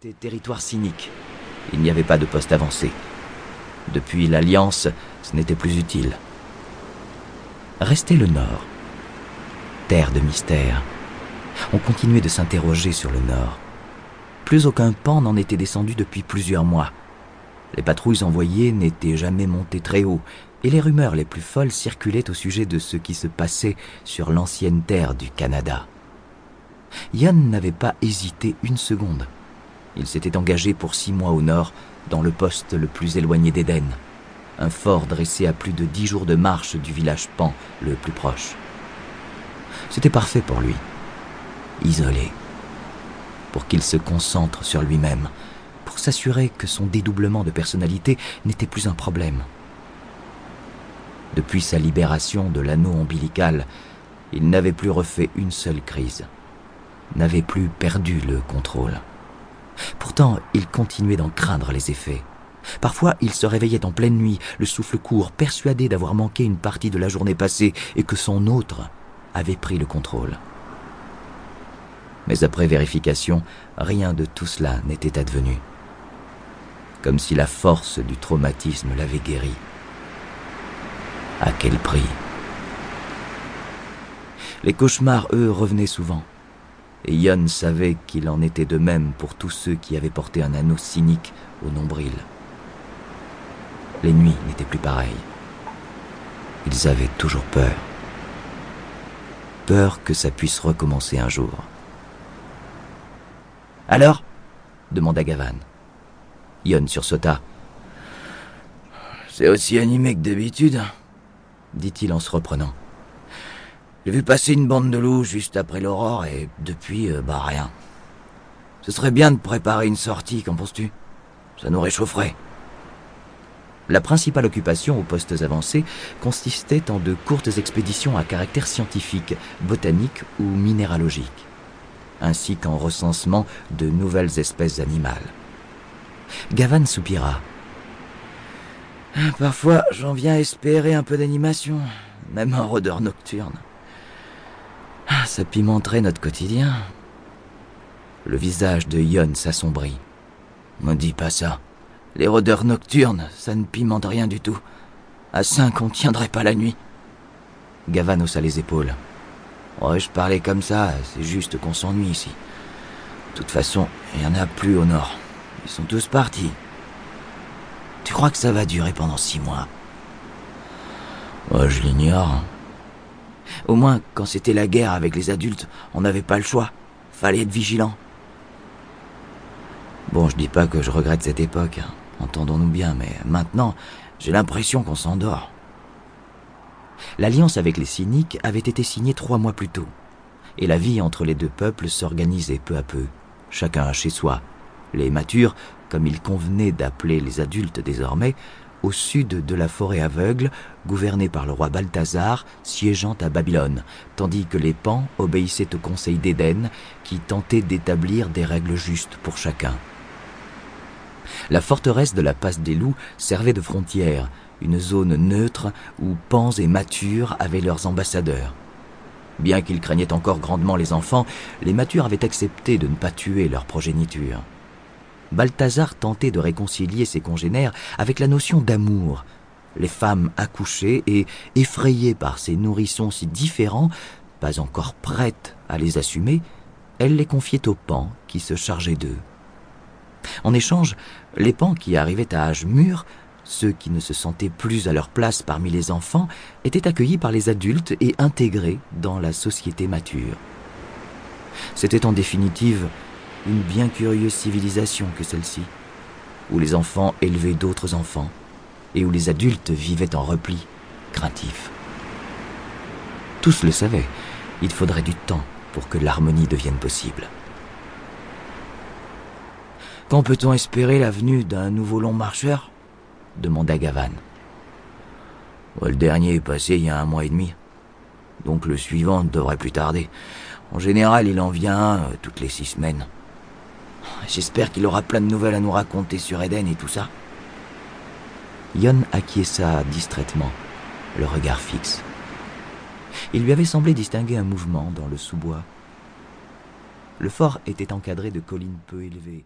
C'était territoire cynique. Il n'y avait pas de poste avancé. Depuis l'Alliance, ce n'était plus utile. Restait le Nord. Terre de mystère. On continuait de s'interroger sur le Nord. Plus aucun pan n'en était descendu depuis plusieurs mois. Les patrouilles envoyées n'étaient jamais montées très haut, et les rumeurs les plus folles circulaient au sujet de ce qui se passait sur l'ancienne terre du Canada. Yann n'avait pas hésité une seconde. Il s'était engagé pour six mois au nord, dans le poste le plus éloigné d'Éden, un fort dressé à plus de dix jours de marche du village Pan le plus proche. C'était parfait pour lui, isolé, pour qu'il se concentre sur lui-même, pour s'assurer que son dédoublement de personnalité n'était plus un problème. Depuis sa libération de l'anneau ombilical, il n'avait plus refait une seule crise, n'avait plus perdu le contrôle. Pourtant, il continuait d'en craindre les effets. Parfois, il se réveillait en pleine nuit, le souffle court, persuadé d'avoir manqué une partie de la journée passée et que son autre avait pris le contrôle. Mais après vérification, rien de tout cela n'était advenu. Comme si la force du traumatisme l'avait guéri. À quel prix? Les cauchemars, eux, revenaient souvent. Et Yon savait qu'il en était de même pour tous ceux qui avaient porté un anneau cynique au nombril. Les nuits n'étaient plus pareilles. Ils avaient toujours peur. Peur que ça puisse recommencer un jour. Alors? demanda Gavan. Yon sursauta. C'est aussi animé que d'habitude, dit-il en se reprenant. J'ai vu passer une bande de loups juste après l'aurore et depuis, euh, bah rien. Ce serait bien de préparer une sortie, qu'en penses-tu? Ça nous réchaufferait. La principale occupation aux postes avancés consistait en de courtes expéditions à caractère scientifique, botanique ou minéralogique, ainsi qu'en recensement de nouvelles espèces animales. Gavan soupira. Parfois, j'en viens espérer un peu d'animation, même en rôdeur nocturne. Ça pimenterait notre quotidien. Le visage de Yon s'assombrit. Me dis pas ça. Les rôdeurs nocturnes, ça ne pimente rien du tout. À cinq, on tiendrait pas la nuit. Gavan haussa les épaules. Ouais, je parlais comme ça, c'est juste qu'on s'ennuie ici. De toute façon, il y en a plus au nord. Ils sont tous partis. Tu crois que ça va durer pendant six mois? Je l'ignore. Au moins, quand c'était la guerre avec les adultes, on n'avait pas le choix. Fallait être vigilant. Bon, je dis pas que je regrette cette époque, hein. entendons-nous bien, mais maintenant, j'ai l'impression qu'on s'endort. L'alliance avec les cyniques avait été signée trois mois plus tôt, et la vie entre les deux peuples s'organisait peu à peu, chacun chez soi. Les matures, comme il convenait d'appeler les adultes désormais, au sud de la forêt aveugle, gouvernée par le roi Balthazar, siégeant à Babylone, tandis que les pans obéissaient au conseil d'Éden, qui tentait d'établir des règles justes pour chacun. La forteresse de la passe des loups servait de frontière, une zone neutre où pans et matures avaient leurs ambassadeurs. Bien qu'ils craignaient encore grandement les enfants, les matures avaient accepté de ne pas tuer leur progéniture. Balthazar tentait de réconcilier ses congénères avec la notion d'amour. Les femmes accouchées et effrayées par ces nourrissons si différents, pas encore prêtes à les assumer, elle les confiait aux pans qui se chargeaient d'eux. En échange, les pans qui arrivaient à âge mûr, ceux qui ne se sentaient plus à leur place parmi les enfants, étaient accueillis par les adultes et intégrés dans la société mature. C'était en définitive une bien curieuse civilisation que celle-ci, où les enfants élevaient d'autres enfants et où les adultes vivaient en repli, craintifs. Tous le savaient, il faudrait du temps pour que l'harmonie devienne possible. Quand peut-on espérer la venue d'un nouveau long marcheur? demanda Gavan. Le dernier est passé il y a un mois et demi, donc le suivant devrait plus tarder. En général, il en vient euh, toutes les six semaines. J'espère qu'il aura plein de nouvelles à nous raconter sur Eden et tout ça. Yon acquiesça distraitement, le regard fixe. Il lui avait semblé distinguer un mouvement dans le sous-bois. Le fort était encadré de collines peu élevées.